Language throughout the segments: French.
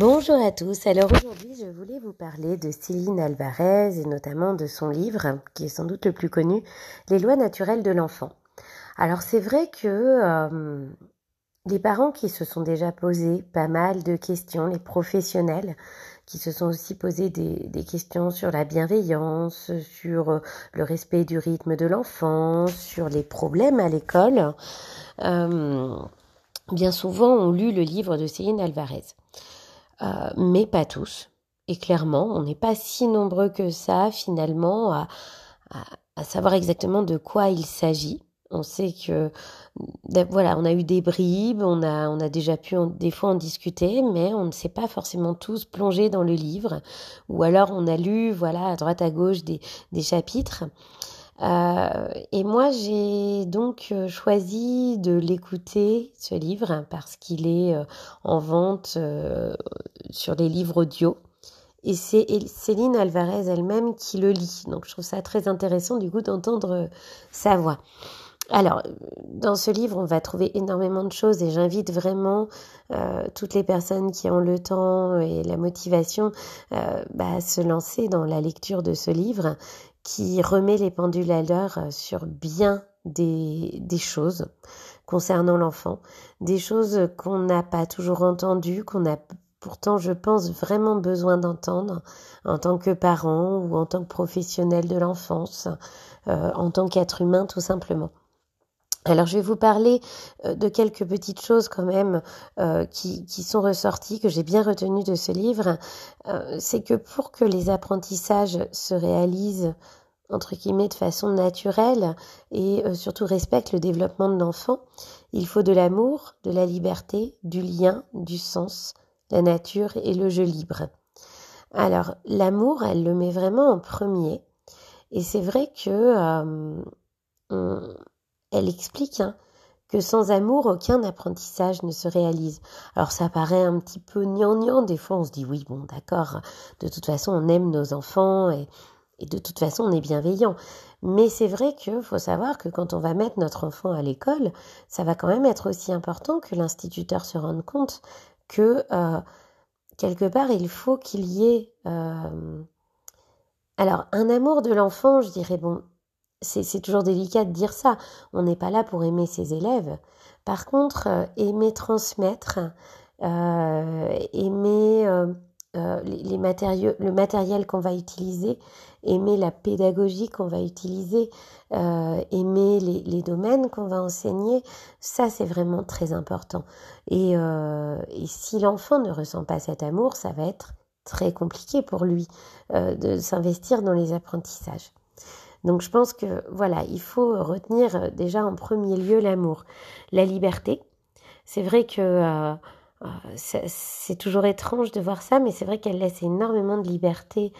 Bonjour à tous. Alors aujourd'hui, je voulais vous parler de Céline Alvarez et notamment de son livre, qui est sans doute le plus connu, Les lois naturelles de l'enfant. Alors c'est vrai que euh, les parents qui se sont déjà posés pas mal de questions, les professionnels qui se sont aussi posés des, questions sur la bienveillance, sur euh, le respect du rythme de l'enfant, sur les problèmes à l'école, euh, bien souvent ont lu le livre de Céline Alvarez. Euh, mais pas tous. Et clairement, on n'est pas si nombreux que ça finalement à, savoir exactement de quoi il s'agit. On sait que voilà, on a eu des bribes, on a on a déjà pu des fois en discuter, mais on ne s'est pas forcément tous plongés dans le livre. Ou alors on a lu voilà à droite à gauche des, des chapitres. Euh, et moi, j'ai donc euh, choisi de l'écouter, ce livre, parce qu'il est euh, en vente sur les livres audio. Et c'est Céline Alvarez elle-même qui le lit. Donc je trouve ça très intéressant du coup d'entendre sa voix. Alors, dans ce livre, on va trouver énormément de choses et j'invite vraiment toutes les personnes qui ont le temps et la motivation bah, à se lancer dans la lecture de ce livre qui remet les pendules à l'heure euh, sur bien des, choses concernant l'enfant, des choses qu'on n'a pas toujours entendues, qu'on a pourtant, je pense, vraiment besoin d'entendre en tant que parent ou en tant que professionnel de l'enfance, euh, en tant qu'être humain tout simplement. Alors je vais vous parler euh, de quelques petites choses quand même euh, qui, qui, sont ressorties, que j'ai bien retenues de ce livre. Euh, c'est que pour que les apprentissages se réalisent entre guillemets de façon naturelle et surtout respectent le développement de l'enfant, il faut de l'amour, de la liberté, du lien, du sens, la nature et le jeu libre. Alors l'amour, elle le met vraiment en premier. Et c'est vrai que on, elle explique hein, que sans amour, aucun apprentissage ne se réalise. Alors ça paraît un petit peu gnangnan, des fois on se dit oui, bon d'accord, de toute façon on aime nos enfants et, de toute façon on est bienveillant. Mais c'est vrai qu'il faut savoir que quand on va mettre notre enfant à l'école, ça va quand même être aussi important que l'instituteur se rende compte que euh, quelque part il faut qu'il y ait... Euh, alors un amour de l'enfant, je dirais, bon, c'est toujours délicat de dire ça. On n'est pas là pour aimer ses élèves. Par contre, euh, aimer transmettre, euh, aimer euh, les, matériaux, le matériel qu'on va utiliser, aimer la pédagogie qu'on va utiliser, aimer les, domaines qu'on va enseigner, ça c'est vraiment très important. Et si l'enfant ne ressent pas cet amour, ça va être très compliqué pour lui de s'investir dans les apprentissages. Donc je pense que voilà, il faut retenir euh, déjà en premier lieu l'amour, la liberté. C'est vrai que euh, euh, c'est toujours étrange de voir ça, mais c'est vrai qu'elle laisse énormément de liberté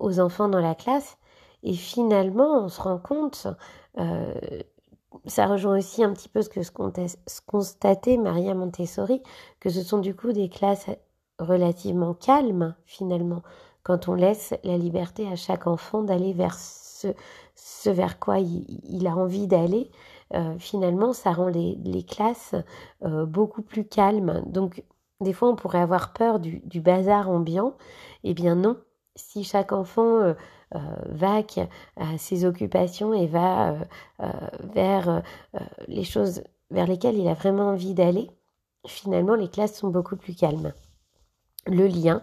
aux enfants dans la classe. Et finalement, on se rend compte, ça rejoint aussi un petit peu ce que ce constatait Maria Montessori, que ce sont du coup des classes relativement calmes finalement, quand on laisse la liberté à chaque enfant d'aller vers ce, vers quoi il, a envie d'aller, euh, finalement, ça rend les, classes euh, beaucoup plus calmes. Donc, des fois, on pourrait avoir peur du, bazar ambiant. Eh bien, non. Si chaque enfant euh, va à ses occupations et va vers les choses vers lesquelles il a vraiment envie d'aller, finalement, les classes sont beaucoup plus calmes. Le lien,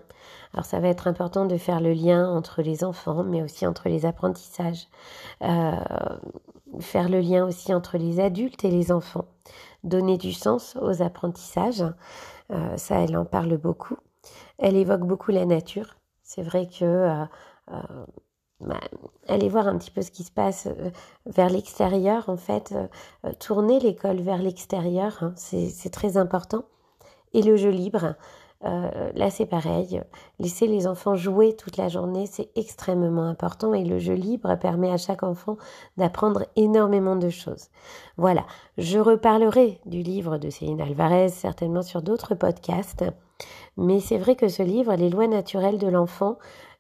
alors ça va être important de faire le lien entre les enfants, mais aussi entre les apprentissages, euh, faire le lien aussi entre les adultes et les enfants, donner du sens aux apprentissages. Euh, ça, elle en parle beaucoup. Elle évoque beaucoup la nature. C'est vrai que euh, bah, aller voir un petit peu ce qui se passe vers l'extérieur, en fait, tourner l'école vers l'extérieur, hein, c'est très important. Et le jeu libre, euh, là, c'est pareil. Laisser les enfants jouer toute la journée, c'est extrêmement important et le jeu libre permet à chaque enfant d'apprendre énormément de choses. Voilà, je reparlerai du livre de Céline Alvarez certainement sur d'autres podcasts, mais c'est vrai que ce livre, Les lois naturelles de l'enfant,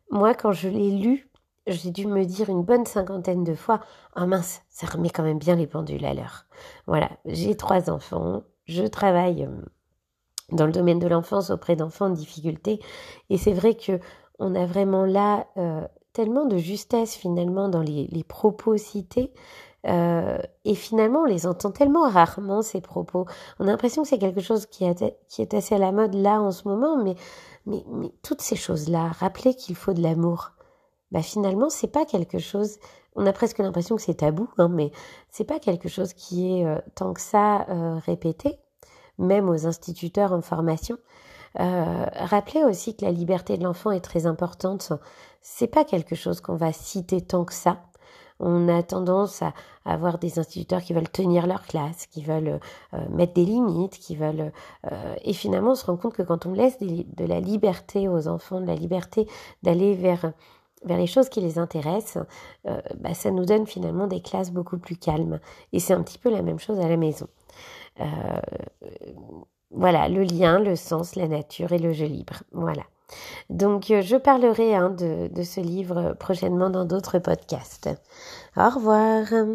moi, quand je l'ai lu, j'ai dû me dire une bonne cinquantaine de fois, ah oh mince, ça remet quand même bien les pendules à l'heure. Voilà, j'ai trois enfants, je travaille euh, dans le domaine de l'enfance auprès d'enfants en difficulté. Et c'est vrai que on a vraiment là euh, tellement de justesse finalement dans les, propos cités. Euh, et finalement, on les entend tellement rarement, ces propos. On a l'impression que c'est quelque chose qui est, assez à la mode là en ce moment, mais, toutes ces choses-là, rappeler qu'il faut de l'amour, bah finalement, c'est pas quelque chose. On a presque l'impression que c'est tabou, hein, mais c'est pas quelque chose qui est euh, tant que ça répété, même aux instituteurs en formation. Euh, rappelez aussi que la liberté de l'enfant est très importante. C'est pas quelque chose qu'on va citer tant que ça. On a tendance à avoir des instituteurs qui veulent tenir leur classe, qui veulent euh, mettre des limites, qui veulent... Euh, et finalement, on se rend compte que quand on laisse de la liberté aux enfants, de la liberté d'aller vers vers les choses qui les intéressent, euh, bah, ça nous donne finalement des classes beaucoup plus calmes. Et c'est un petit peu la même chose à la maison. Euh, voilà, le lien, le sens, la nature et le jeu libre. Voilà. Donc, euh, je parlerai hein, de, de ce livre prochainement dans d'autres podcasts. Au revoir.